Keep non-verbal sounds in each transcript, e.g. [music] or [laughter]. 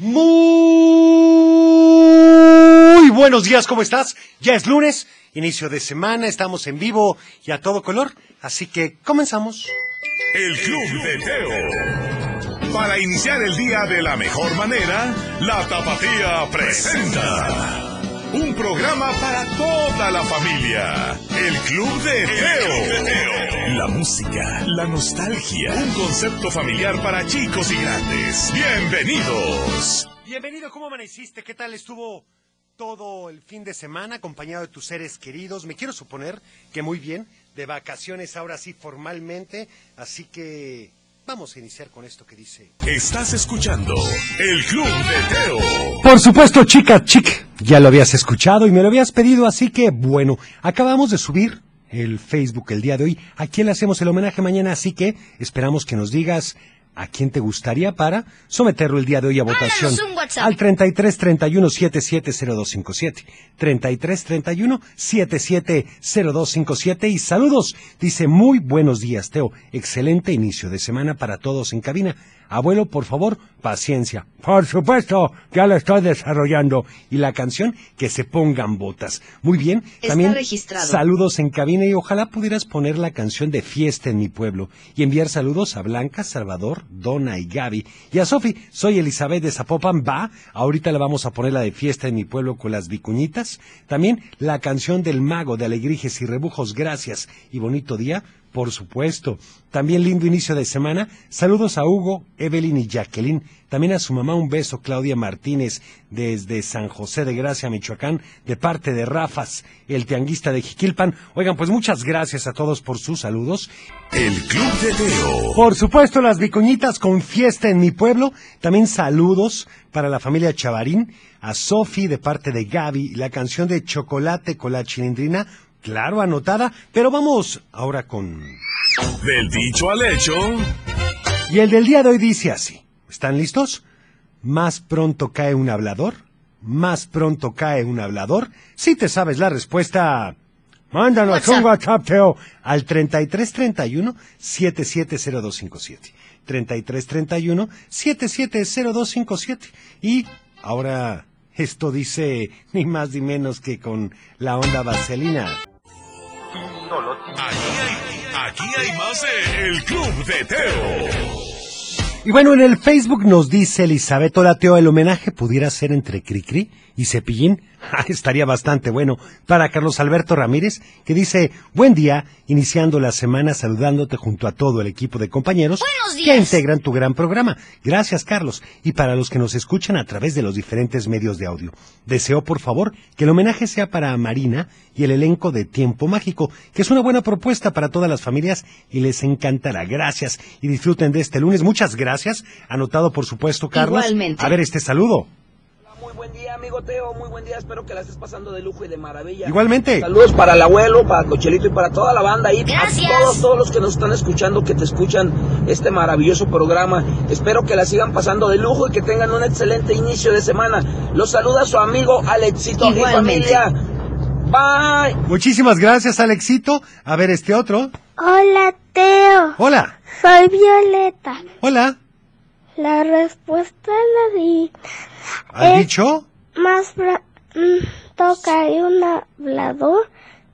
Muy buenos días, ¿cómo estás? Ya es lunes, inicio de semana, estamos en vivo y a todo color, así que comenzamos. El Club de Teo. Para iniciar el día de la mejor manera, la Tapatía presenta. Un programa para toda la familia. El Club de Teo. La música, la nostalgia. Un concepto familiar para chicos y grandes. Bienvenidos. Bienvenido, ¿cómo amaneciste? ¿Qué tal estuvo todo el fin de semana acompañado de tus seres queridos? Me quiero suponer que muy bien, de vacaciones ahora sí formalmente, así que vamos a iniciar con esto que dice. Estás escuchando El Club de Teo. Por supuesto, chica, chic, ya lo habías escuchado y me lo habías pedido, así que bueno, acabamos de subir el Facebook el día de hoy. ¿A quién le hacemos el homenaje mañana? Así que esperamos que nos digas a quién te gustaría para someterlo el día de hoy a votación. Al 33 31 77 0257. 33 31 77 0257. Y saludos. Dice muy buenos días, Teo. Excelente inicio de semana para todos en cabina. Abuelo, por favor, paciencia. Por supuesto, ya lo estoy desarrollando. Y la canción, que se pongan botas. Muy bien. Está También registrado. saludos en cabina y ojalá pudieras poner la canción de Fiesta en mi pueblo y enviar saludos a Blanca, Salvador, Donna y Gaby. Y a Sofi, soy Elizabeth de Zapopan, va. Ahorita le vamos a poner la de Fiesta en mi pueblo con las vicuñitas. También la canción del mago de alegrijes y rebujos, gracias y bonito día. Por supuesto. También lindo inicio de semana. Saludos a Hugo, Evelyn y Jacqueline. También a su mamá un beso, Claudia Martínez, desde San José de Gracia, Michoacán, de parte de Rafas, el tianguista de Jiquilpan. Oigan, pues muchas gracias a todos por sus saludos. El Club de Teo. Por supuesto, las vicuñitas con fiesta en mi pueblo. También saludos para la familia Chavarín, a Sofi de parte de Gaby, la canción de Chocolate con la chilindrina. Claro, anotada, pero vamos ahora con... Del dicho al hecho. Y el del día de hoy dice así. ¿Están listos? Más pronto cae un hablador. Más pronto cae un hablador. Si te sabes la respuesta, mándanos un WhatsApp, Teo, al 3331 770257. 3331 770257. Y ahora esto dice ni más ni menos que con la onda vaselina. Aquí hay, aquí hay más de El Club de Teo. Y bueno, en el Facebook nos dice Elizabeth Hola Teo, el homenaje pudiera ser entre Cricri y Cepillín. [laughs] Ah, Estaría bastante bueno. Para Carlos Alberto Ramírez, que dice, buen día, iniciando la semana saludándote junto a todo el equipo de compañeros que integran tu gran programa. Gracias, Carlos. Y para los que nos escuchan a través de los diferentes medios de audio. Deseo, por favor, que el homenaje sea para Marina y el elenco de Tiempo Mágico, que es una buena propuesta para todas las familias y les encantará. Gracias y disfruten de este lunes. Muchas gracias. Anotado, por supuesto, Carlos. Igualmente. A ver este saludo. Muy buen día, amigo Teo. Muy buen día. Espero que la estés pasando de lujo y de maravilla. Igualmente. Saludos para el abuelo, para Cochelito y para toda la banda ahí. Gracias. A todos, todos los que nos están escuchando, que te escuchan este maravilloso programa. Espero que la sigan pasando de lujo y que tengan un excelente inicio de semana. Los saluda su amigo Alexito y Igualmente. familia. Bye. Muchísimas gracias, Alexito. A ver este otro. Hola, Teo. Hola. Soy Violeta. Hola. La respuesta la di. ¿Has dicho? Más pronto cae un hablador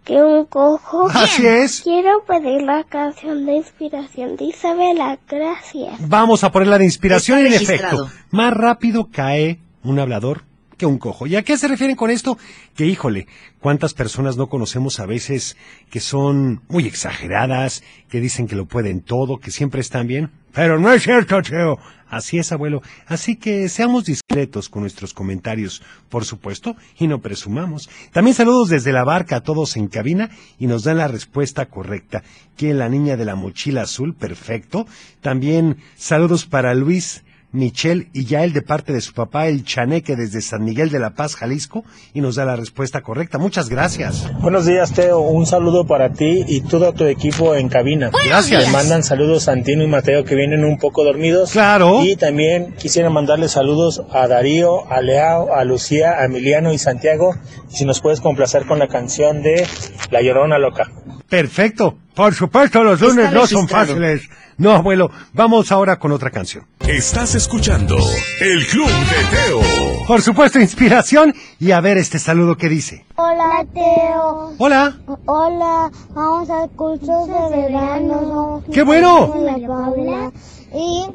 que un cojo. Así es. Quiero pedir la canción de inspiración de Isabela. Gracias. Vamos a ponerla de inspiración Está en registrado. efecto. Más rápido cae un hablador que un cojo. ¿Y a qué se refieren con esto? Que híjole, cuántas personas no conocemos a veces que son muy exageradas, que dicen que lo pueden todo, que siempre están bien. Pero no es cierto, Cheo. Así es, abuelo. Así que seamos discretos con nuestros comentarios, por supuesto, y no presumamos. También saludos desde la barca a todos en cabina y nos dan la respuesta correcta. Que la niña de la mochila azul, perfecto. También saludos para Luis Michelle y Yael de parte de su papá, el Chaneque desde San Miguel de la Paz, Jalisco, y nos da la respuesta correcta. Muchas gracias. Buenos días, Teo. Un saludo para ti y todo tu equipo en cabina. Gracias. Me mandan saludos Santino y Mateo que vienen un poco dormidos. Claro. Y también quisiera mandarle saludos a Darío, a Leao, a Lucía, a Emiliano y Santiago. Y si nos puedes complacer con la canción de La Llorona Loca. Perfecto. Por supuesto, los Está lunes no son fáciles. No, abuelo, vamos ahora con otra canción. Estás escuchando El Club de Teo. Por supuesto, inspiración y a ver este saludo que dice. Hola, Teo. Hola. Hola, vamos al curso de verano. ¡Qué bueno! Soy la Paula y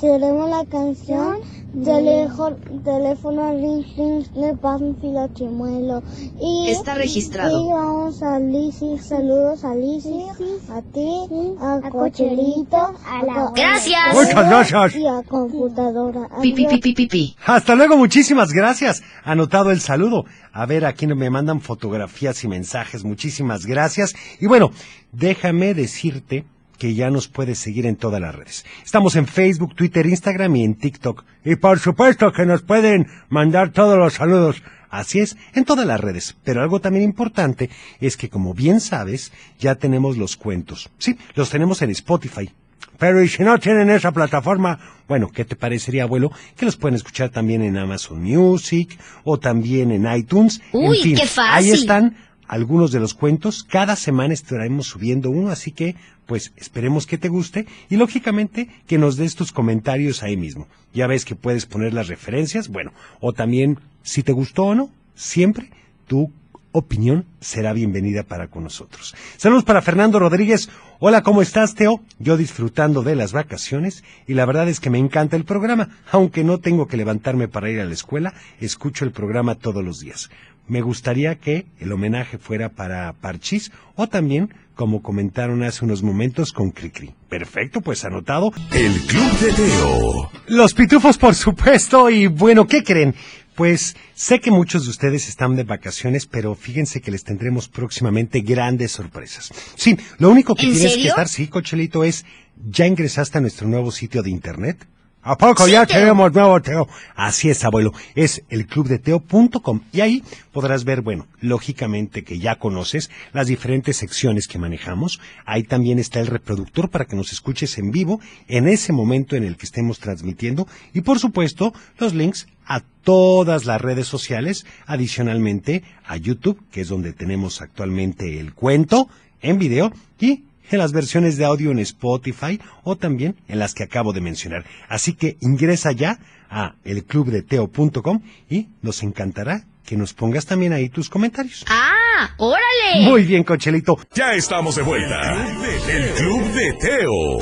tenemos la canción teléfono, teléfono ring ring de Pánfilo Chimuelo y Está registrado. y vamos a Lizzy saludos a Lizzy a ti a Cocherito a la Gracias. Muchas gracias. y a computadora Pi, pi, pi, Adiós. pi, pi, pi. Hasta luego, muchísimas gracias. Anotado el saludo. A ver, aquí me mandan fotografías y mensajes. Muchísimas gracias. Y bueno, déjame decirte que ya nos puedes seguir en todas las redes. Estamos en Facebook, Twitter, Instagram y en TikTok. Y por supuesto que nos pueden mandar todos los saludos. Así es, en todas las redes. Pero algo también importante es que, como bien sabes, ya tenemos los cuentos. Sí, los tenemos en Spotify. Pero y si no tienen esa plataforma, bueno, ¿qué te parecería, abuelo? Que los pueden escuchar también en Amazon Music o también en iTunes. En Uy, fin, qué fácil. Ahí están algunos de los cuentos. Cada semana estaremos subiendo uno, así que pues esperemos que te guste y lógicamente que nos des tus comentarios ahí mismo. Ya ves que puedes poner las referencias, bueno, o también si te gustó o no, siempre tu opinión será bienvenida para con nosotros. Saludos para Fernando Rodríguez. Hola, ¿cómo estás, Teo? Yo disfrutando de las vacaciones y la verdad es que me encanta el programa. Aunque no tengo que levantarme para ir a la escuela, escucho el programa todos los días. Me gustaría que el homenaje fuera para Parchís o también, como comentaron hace unos momentos, con Cricri. Perfecto, pues anotado. El Club de Teo. Los pitufos, por supuesto, y bueno, ¿qué creen? Pues sé que muchos de ustedes están de vacaciones, pero fíjense que les tendremos próximamente grandes sorpresas. Sí, lo único que ¿En tienes que estar, sí, Cochelito, es, ¿ya ingresaste a nuestro nuevo sitio de internet? ¿A poco Sí, ya Teo. tenemos nuevo Teo? Así es, abuelo. Es elclubdeteo.com y ahí podrás ver, bueno, lógicamente que ya conoces las diferentes secciones que manejamos. Ahí también está el reproductor para que nos escuches en vivo en ese momento en el que estemos transmitiendo y por supuesto los links a todas las redes sociales, adicionalmente a YouTube, que es donde tenemos actualmente el cuento en video y en las versiones de audio en Spotify o también en las que acabo de mencionar. Así que ingresa ya a elclubdeteo.com y nos encantará que nos pongas también ahí tus comentarios. ¡Ah! ¡Órale! Muy bien, Cochelito. Ya estamos de vuelta. El Club de Teo.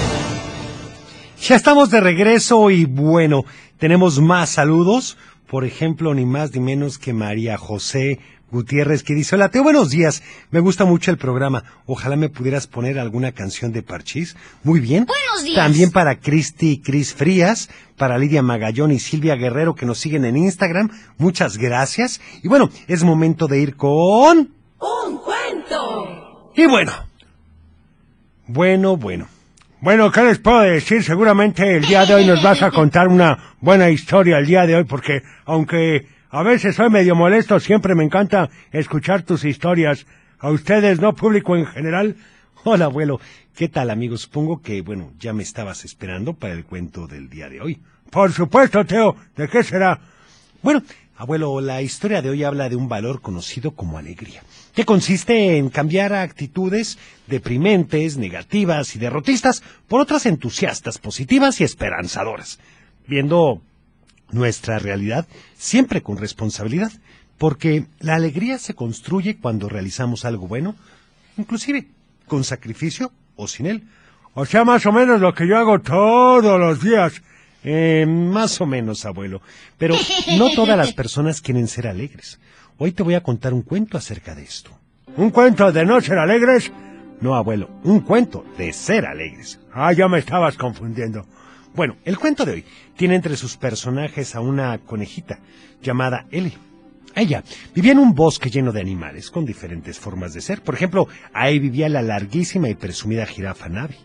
Ya estamos de regreso y bueno, tenemos más saludos. Por ejemplo, ni más ni menos que María José Gutiérrez que dice, hola Teo, buenos días. Me gusta mucho el programa. Ojalá me pudieras poner alguna canción de Parchís. Muy bien. Buenos días. También para Cristi y Cris Frías, para Lidia Magallón y Silvia Guerrero que nos siguen en Instagram. Muchas gracias. Y bueno, es momento de ir con... ¡Un cuento! Y bueno. Bueno, bueno. Bueno, ¿qué les puedo decir? Seguramente el día de hoy nos vas a contar una buena historia el día de hoy, porque aunque a veces soy medio molesto, siempre me encanta escuchar tus historias. A ustedes, ¿no? Público en general. Hola, abuelo. ¿Qué tal, amigo? Supongo que, bueno, ya me estabas esperando para el cuento del día de hoy. Por supuesto, Teo. ¿De qué será? Bueno, abuelo, la historia de hoy habla de un valor conocido como alegría, que consiste en cambiar actitudes deprimentes, negativas y derrotistas por otras entusiastas, positivas y esperanzadoras, viendo nuestra realidad siempre con responsabilidad, porque la alegría se construye cuando realizamos algo bueno, inclusive con sacrificio o sin él. O sea, más o menos lo que yo hago todos los días. Eh, más o menos, abuelo. Pero no todas las [laughs] personas quieren ser alegres. Hoy te voy a contar un cuento acerca de esto. ¿Un cuento de no ser alegres? No, abuelo, un cuento de ser alegres. Ah, ya me estabas confundiendo. Bueno, el cuento de hoy tiene entre sus personajes a una conejita llamada Ellie. Ella vivía en un bosque lleno de animales con diferentes formas de ser. Por ejemplo, ahí vivía la larguísima y presumida jirafa Navi,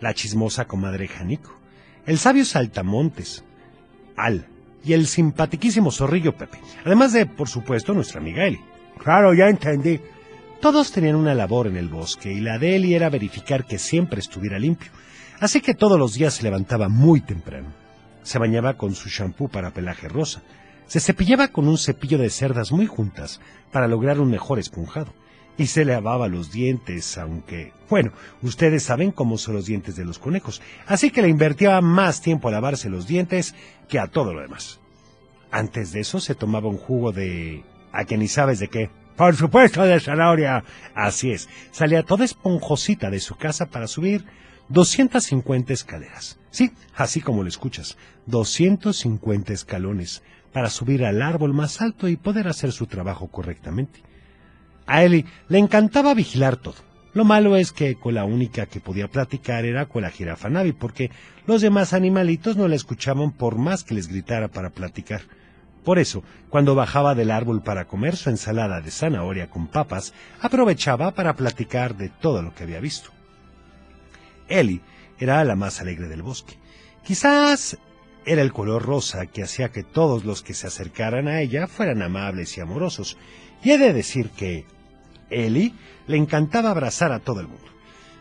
la chismosa comadre Janico, el sabio saltamontes, Al, y el simpatiquísimo zorrillo Pepe, además de, por supuesto, nuestra amiga Eli. Claro, ya entendí. Todos tenían una labor en el bosque y la de Eli era verificar que siempre estuviera limpio. Así que todos los días se levantaba muy temprano. Se bañaba con su champú para pelaje rosa. Se cepillaba con un cepillo de cerdas muy juntas para lograr un mejor esponjado. y se lavaba los dientes, aunque, bueno, ustedes saben cómo son los dientes de los conejos, así que le invertía más tiempo a lavarse los dientes que a todo lo demás. Antes de eso se tomaba un jugo de... a que ni sabes de qué. Por supuesto de zanahoria. Así es, salía toda esponjosita de su casa para subir 250 escaleras. Sí, así como lo escuchas, 250 escalones para subir al árbol más alto y poder hacer su trabajo correctamente. A Eli le encantaba vigilar todo. Lo malo es que con la única que podía platicar era con la jirafa Navi, porque los demás animalitos no la escuchaban por más que les gritara para platicar. Por eso, cuando bajaba del árbol para comer su ensalada de zanahoria con papas, aprovechaba para platicar de todo lo que había visto. Ellie era la más alegre del bosque. Quizás era el color rosa que hacía que todos los que se acercaran a ella fueran amables y amorosos. Y he de decir que Ellie le encantaba abrazar a todo el mundo.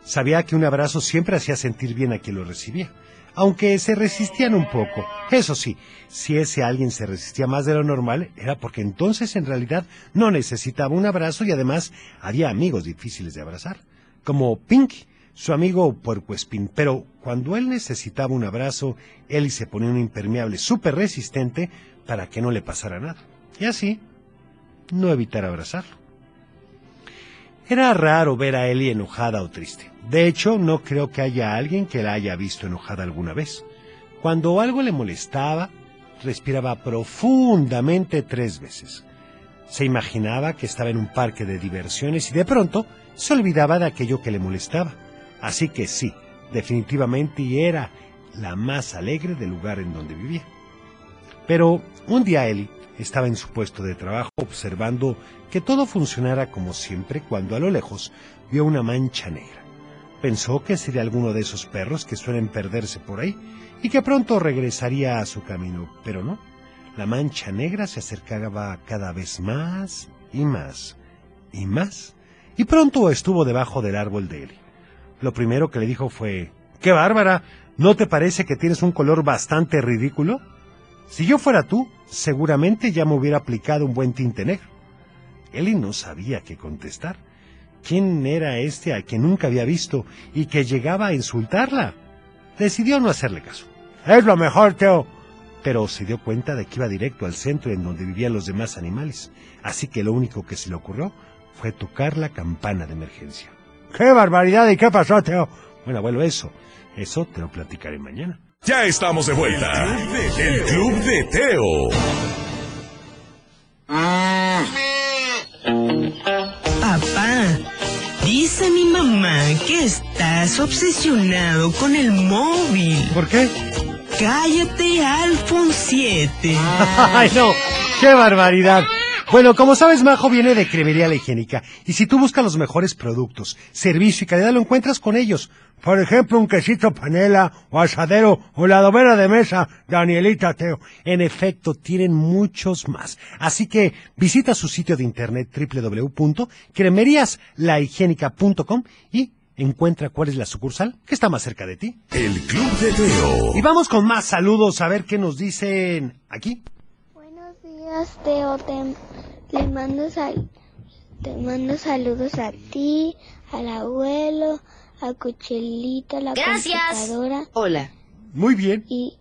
Sabía que un abrazo siempre hacía sentir bien a quien lo recibía, aunque se resistían un poco. Eso sí, si ese alguien se resistía más de lo normal, era porque entonces en realidad no necesitaba un abrazo y además había amigos difíciles de abrazar, como Pinky, su amigo puercoespín, pero cuando él necesitaba un abrazo, Ellie se ponía un impermeable súper resistente para que no le pasara nada. Y así, no evitar abrazarlo. Era raro ver a Ellie enojada o triste. De hecho, no creo que haya alguien que la haya visto enojada alguna vez. Cuando algo le molestaba, respiraba profundamente tres veces. Se imaginaba que estaba en un parque de diversiones y de pronto se olvidaba de aquello que le molestaba. Así que sí, definitivamente era la más alegre del lugar en donde vivía. Pero un día Ellie estaba en su puesto de trabajo observando que todo funcionara como siempre cuando a lo lejos vio una mancha negra. Pensó que sería alguno de esos perros que suelen perderse por ahí y que pronto regresaría a su camino, pero no. La mancha negra se acercaba cada vez más y más y más, y pronto estuvo debajo del árbol de Ellie. Lo primero que le dijo fue, ¡Qué bárbara! ¿No te parece que tienes un color bastante ridículo? Si yo fuera tú, seguramente ya me hubiera aplicado un buen tinte negro. Ellie no sabía qué contestar. ¿Quién era este a quien nunca había visto y que llegaba a insultarla? Decidió no hacerle caso. Es lo mejor, Teo. Pero se dio cuenta de que iba directo al centro en donde vivían los demás animales. Así que lo único que se le ocurrió fue tocar la campana de emergencia. ¡Qué barbaridad! ¿Y qué pasó, Teo? Bueno, abuelo, eso. Eso te lo platicaré mañana. Ya estamos de vuelta. El Club de Teo. Papá, dice mi mamá que estás obsesionado con el móvil. ¿Por qué? Cállate, iPhone 7. [laughs] ¡Ay, no! ¡Qué barbaridad! Bueno, como sabes, Majo viene de Cremería La Higiénica. Y si tú buscas los mejores productos, servicio y calidad, lo encuentras con ellos. Por ejemplo, un quesito panela o asadero o la domera de mesa, Danielita Teo. En efecto, tienen muchos más. Así que visita su sitio de internet www.cremeriaslahigiénica.com y encuentra cuál es la sucursal que está más cerca de ti. El Club de Teo. Y vamos con más saludos a ver qué nos dicen aquí. Buenos días, Teo. Te, le mando sal, te mando saludos a ti, al abuelo, a Cuchelita, la Gracias. computadora. Hola. Muy bien. Y,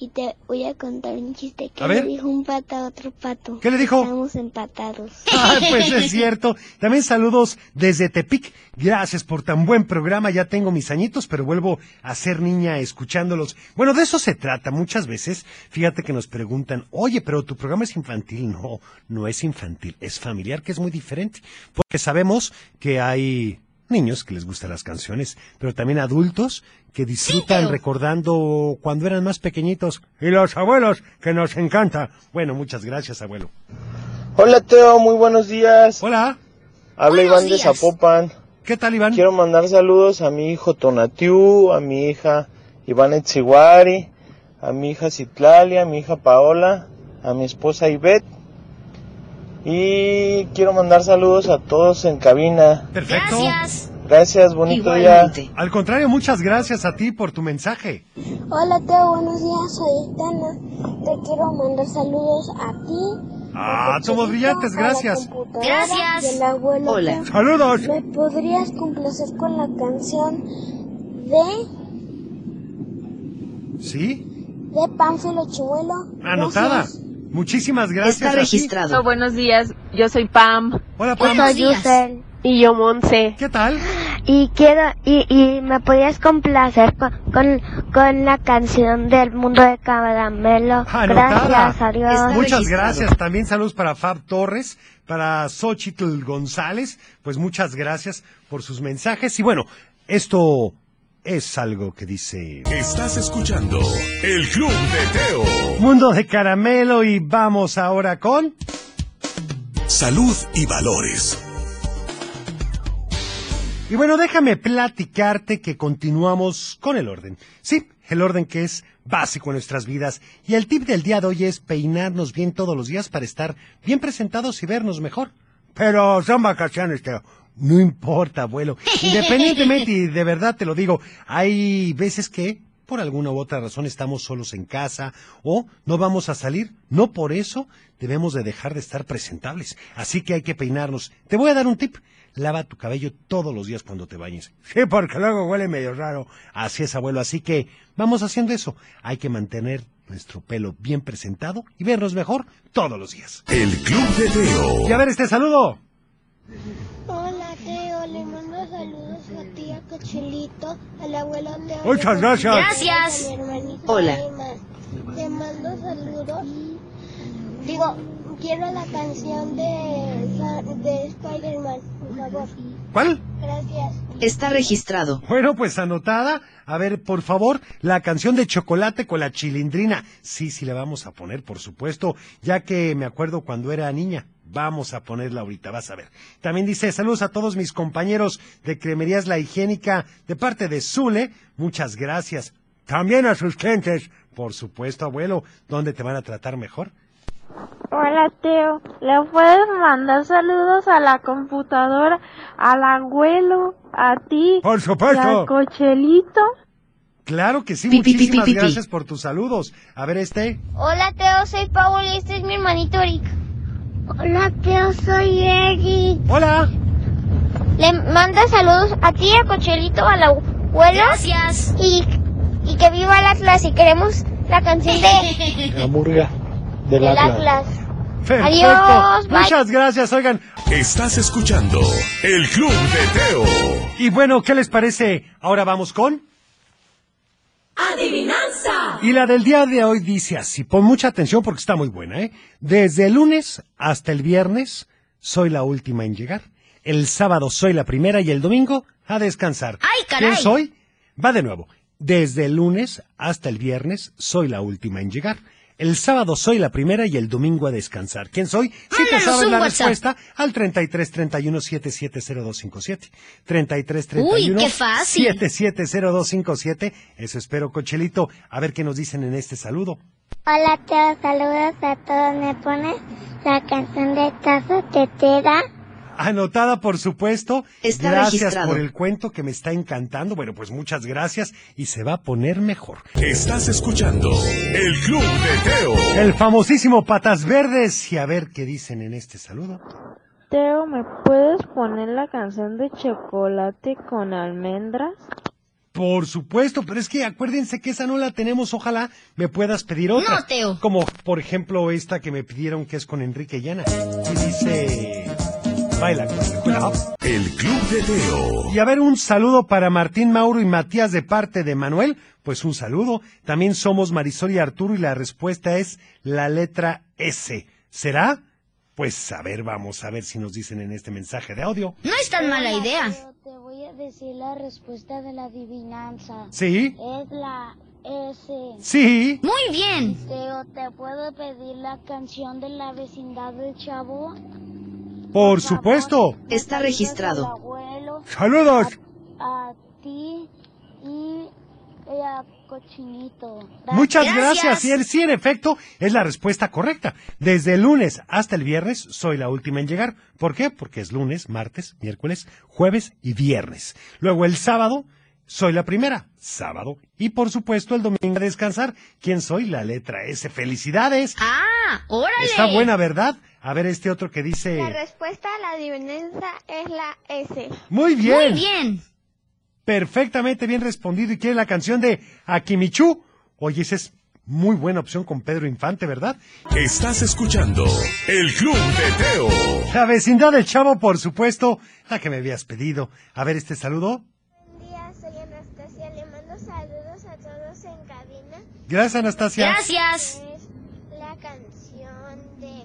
y te voy a contar un chiste que A le ver. dijo un pato a otro pato. ¿Qué le dijo? Estamos empatados. [laughs] Ah, pues es cierto. También saludos desde Tepic. Gracias por tan buen programa. Ya tengo mis añitos, pero vuelvo a ser niña escuchándolos. Bueno, de eso se trata. Muchas veces, fíjate que nos preguntan, oye, pero tu programa es infantil. No, no es infantil, es familiar, que es muy diferente. Porque sabemos que hay niños que les gustan las canciones, pero también adultos que disfrutan pero- recordando cuando eran más pequeñitos. Y los abuelos, que nos encanta. Bueno, muchas gracias, abuelo. Hola Teo, muy buenos días. Hola, Habla Buenos Iván de días. Zapopan. ¿qué tal, Iván? Quiero mandar saludos a mi hijo Tonatiu, a mi hija Iván Etziwari, a mi hija Citlalia, a mi hija Paola, a mi esposa Ivette. Y quiero mandar saludos a todos en cabina. Perfecto. Gracias. Gracias, bonito Igualmente. Al contrario, muchas gracias a ti por tu mensaje. Hola Teo, buenos días, soy Tana. Te quiero mandar saludos a ti, Ah, somos brillantes, gracias. Gracias. Abuelo Hola. Tem. Saludos. ¿Me podrías complacer con la canción de, ¿Sí? de Pánfilo Chimuelo? Anotada. Gracias. Muchísimas gracias. Está registrado. buenos días, yo soy Pam Hola, Yo Pam. soy días. Yusel. y yo Monse. ¿Qué tal? Y quiero, y, y me podrías complacer con, con, con la canción del mundo de caramelo. Anotada. Gracias, adiós. Está Muchas registrado. gracias. También saludos para Fab Torres, para Xochitl González. Pues muchas gracias por sus mensajes. Y bueno, esto es algo que dice Estás escuchando El Club de Teo. Mundo de Caramelo y vamos ahora con... Salud y valores. Y bueno, déjame platicarte que continuamos con el orden. Sí, el orden que es básico en nuestras vidas. Y el tip del día de hoy es peinarnos bien todos los días para estar bien presentados y vernos mejor. Pero son vacaciones, Teo. No importa, abuelo. [laughs] Independientemente, y de verdad te lo digo, hay veces que por alguna u otra razón estamos solos en casa o no vamos a salir. No por eso debemos de dejar de estar presentables. Así que hay que peinarnos. Te voy a dar un tip. Lava tu cabello todos los días cuando te bañes. Sí, porque luego huele medio raro. Así es, abuelo. Así que vamos haciendo eso. Hay que mantener nuestro pelo bien presentado y vernos mejor todos los días. El Club de Teo. Y a ver este saludo. Le mando saludos a ti, a Cochilito, al abuelo Teo. Muchas gracias. Gracias. A mi hermanito Hola. Te mando saludos. Digo, quiero la canción de, de Spider-Man, por favor. ¿Cuál? Gracias. Está registrado. Bueno, pues anotada. A ver, por favor, la canción de chocolate con la chilindrina. Sí, sí, la vamos a poner, por supuesto, ya que me acuerdo cuando era niña. Vamos a ponerla ahorita, vas a ver. También dice saludos a todos mis compañeros de Cremerías La Higiénica de parte de Zule. Muchas gracias. También a sus clientes. Por supuesto, abuelo, ¿dónde te van a tratar mejor? Hola Teo, ¿le puedes mandar saludos a la computadora, al abuelo, a ti Por y supuesto. al cochelito? Claro que sí, Pi, pi, pi, muchísimas pi, pi, pi. gracias por tus saludos. A ver este. Hola, Teo. Soy Paul y este es mi hermanito Eric. Hola, Teo. Soy Eric. Hola. Le manda saludos a ti, a Cochelito, al abuelo. Gracias. Y, y que viva el Atlas. Y queremos la canción de, [laughs] La murga del Atlas. Atlas. Perfecto. Adiós, bye. Muchas gracias, oigan. Estás escuchando El Club de Teo. Y bueno, ¿qué les parece? Ahora vamos con... Y la del día de hoy dice así, pon mucha atención porque está muy buena, ¿eh? Desde el lunes hasta el viernes soy la última en llegar. El sábado soy la primera y el domingo a descansar. ¡Ay, caray! ¿Quién soy? Va de nuevo. Desde el lunes hasta el viernes soy la última en llegar. El sábado soy la primera y el domingo a descansar. ¿Quién soy? Si te sabes la WhatsApp. respuesta al 33 31 770257. 33 31 Uy, qué fácil. 770257. Eso espero, Cochelito. A ver qué nos dicen en este saludo. Hola, Teo. Saludos a todos. ¿Me pones la canción de Tazo Tetera? Anotada, por supuesto. Está gracias registrado. por el cuento que me está encantando. Bueno, pues muchas gracias y se va a poner mejor. Estás escuchando El Club de Teo. El famosísimo Patas Verdes. Y a ver qué dicen en este saludo. Teo, ¿me puedes poner la canción de chocolate con almendras? Por supuesto, pero es que acuérdense que esa no la tenemos. Ojalá me puedas pedir otra. No, Teo. Como, por ejemplo, esta que me pidieron que es con Enrique Llana. Y dice... Baila con. El Club de Teo. Y a ver, un saludo para Martín Mauro y Matías de parte de Manuel. Pues un saludo. También somos Marisol y Arturo y la respuesta es la letra S. ¿Será? Pues a ver, vamos a ver si nos dicen en este mensaje de audio. No es tan mala idea. Te voy a decir la respuesta de la adivinanza. ¿Sí? Es la S. Sí. Muy bien. Teo, ¿te puedo pedir la canción de la vecindad del chavo? Por supuesto. Está registrado. Saludos. a ti y, a Cochinito. Gracias. Muchas Gracias. el sí, en efecto, es la respuesta correcta. Desde el lunes hasta el viernes soy la última en llegar. ¿Por qué? Porque es lunes, martes, miércoles, jueves y viernes. Luego el sábado Soy la primera, sábado. Y por supuesto el domingo a descansar. ¿Quién soy? La letra S. ¡Felicidades! Ah, órale. Está buena, ¿verdad? A ver este otro que dice... La respuesta a la adivinanza es la S. Muy bien. Muy bien. Perfectamente bien respondido. ¿Y quiere la canción de Akimichu? Oye, esa es muy buena opción con Pedro Infante, ¿verdad? Estás escuchando El Club de Teo. La vecindad del chavo, por supuesto, la que me habías pedido. A ver este saludo. Buen día, soy Anastasia. Le mando saludos a todos en cabina. Gracias, Anastasia. Gracias. Es la canción de.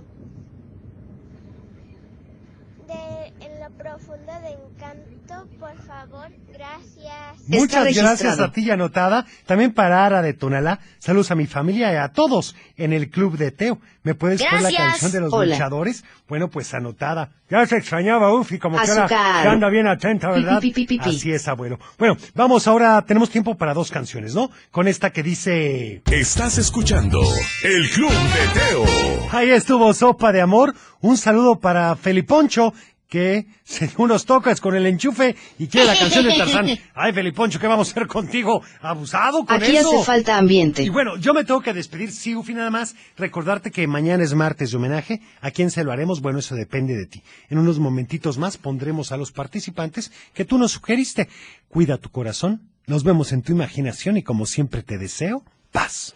De En lo profundo de encanto, por favor. Gracias. Muchas gracias a ti y anotada. También para Ara de Tonalá. Saludos a mi familia y a todos en el Club de Teo. ¿Me puedes poner la Gracias. canción de los Hola. luchadores? Bueno, pues anotada. Ya se extrañaba, Ufi, como que ahora anda bien atenta, Pi, ¿verdad? pi, pi, pi, pi. Así es, abuelo. Bueno, vamos ahora, tenemos tiempo para dos canciones, ¿no? Con esta que dice... Estás escuchando El Club de Teo. Ahí estuvo Sopa de Amor. Un saludo para Feliponcho, que se dio [laughs] unos tocas con el enchufe y quiere la canción de Tarzán. [laughs] Ay, Feliponcho, ¿qué vamos a hacer contigo? Abusado con Aquí eso. hace falta ambiente. Y bueno, yo me tengo que despedir, sí, Ufi, nada más. Recordarte que mañana es martes de homenaje. ¿A quién se lo haremos? Bueno, eso depende de ti. En unos momentitos más pondremos a los participantes que tú nos sugeriste. Cuida tu corazón. Nos vemos en tu imaginación y como siempre te deseo, paz.